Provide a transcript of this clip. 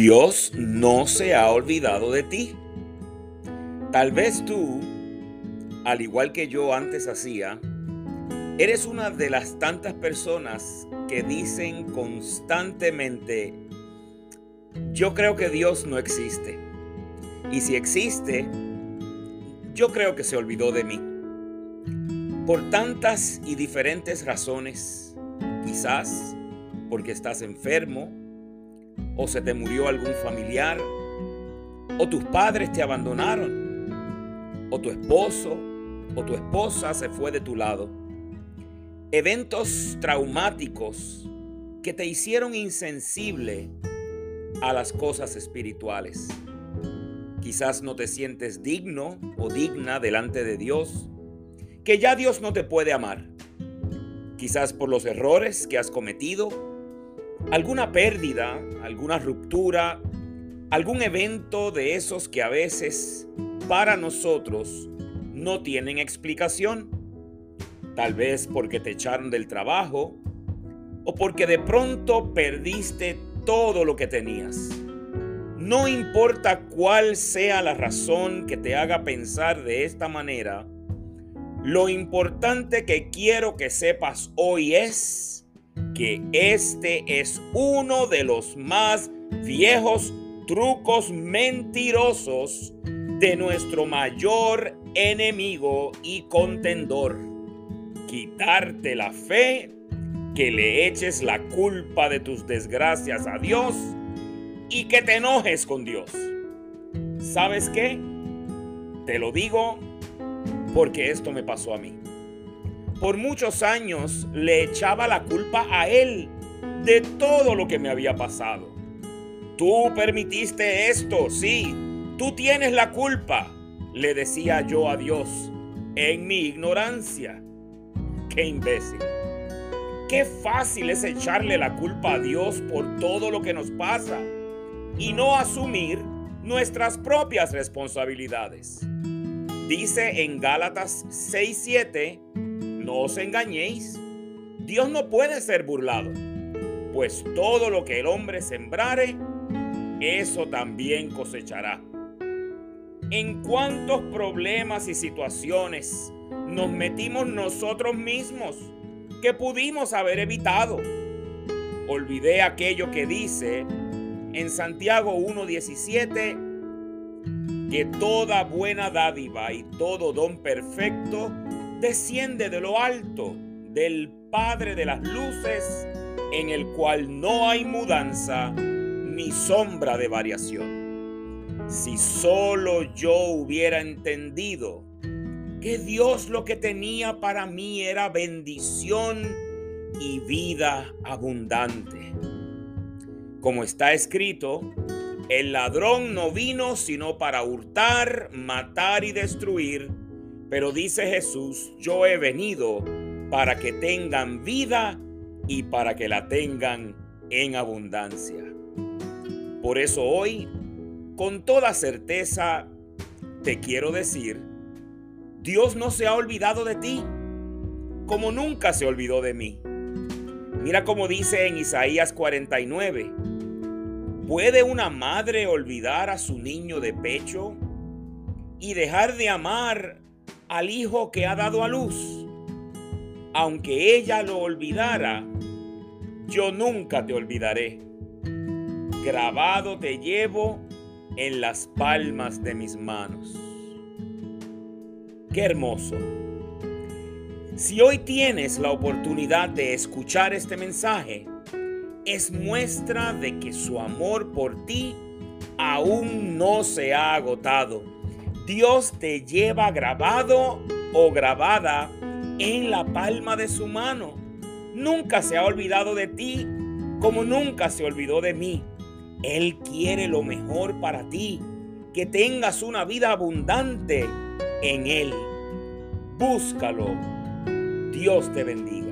Dios no se ha olvidado de ti. Tal vez tú, al igual que yo antes hacía, eres una de las tantas personas que dicen constantemente, yo creo que Dios no existe. Y si existe, yo creo que se olvidó de mí. Por tantas y diferentes razones, quizás porque estás enfermo, o se te murió algún familiar, o tus padres te abandonaron, o tu esposo o tu esposa se fue de tu lado. Eventos traumáticos que te hicieron insensible a las cosas espirituales. Quizás no te sientes digno o digna delante de Dios, que ya Dios no te puede amar. Quizás por los errores que has cometido alguna pérdida, alguna ruptura, algún evento de esos que a veces para nosotros no tienen explicación. Tal vez porque te echaron del trabajo o porque de pronto perdiste todo lo que tenías. No importa cuál sea la razón que te haga pensar de esta manera, lo importante que quiero que sepas hoy es que este es uno de los más viejos trucos mentirosos de nuestro mayor enemigo y contendor. Quitarte la fe, que le eches la culpa de tus desgracias a Dios y que te enojes con Dios. ¿Sabes qué? Te lo digo porque esto me pasó a mí por muchos años le echaba la culpa a él de todo lo que me había pasado. Tú permitiste esto, sí, tú tienes la culpa, le decía yo a Dios en mi ignorancia. Qué imbécil. Qué fácil es echarle la culpa a Dios por todo lo que nos pasa y no asumir nuestras propias responsabilidades. Dice en Gálatas 6:7 no os engañéis, Dios no puede ser burlado, pues todo lo que el hombre sembrare, eso también cosechará. ¿En cuántos problemas y situaciones nos metimos nosotros mismos que pudimos haber evitado? Olvidé aquello que dice en Santiago 1.17 que toda buena dádiva y todo don perfecto desciende de lo alto, del Padre de las Luces, en el cual no hay mudanza ni sombra de variación. Si solo yo hubiera entendido que Dios lo que tenía para mí era bendición y vida abundante. Como está escrito, el ladrón no vino sino para hurtar, matar y destruir pero dice Jesús, yo he venido para que tengan vida y para que la tengan en abundancia. Por eso hoy, con toda certeza, te quiero decir, Dios no se ha olvidado de ti, como nunca se olvidó de mí. Mira como dice en Isaías 49, ¿puede una madre olvidar a su niño de pecho y dejar de amar al hijo que ha dado a luz. Aunque ella lo olvidara, yo nunca te olvidaré. Grabado te llevo en las palmas de mis manos. Qué hermoso. Si hoy tienes la oportunidad de escuchar este mensaje, es muestra de que su amor por ti aún no se ha agotado Dios te lleva grabado o grabada en la palma de su mano. Nunca se ha olvidado de ti como nunca se olvidó de mí. Él quiere lo mejor para ti, que tengas una vida abundante en Él. Búscalo. Dios te bendiga.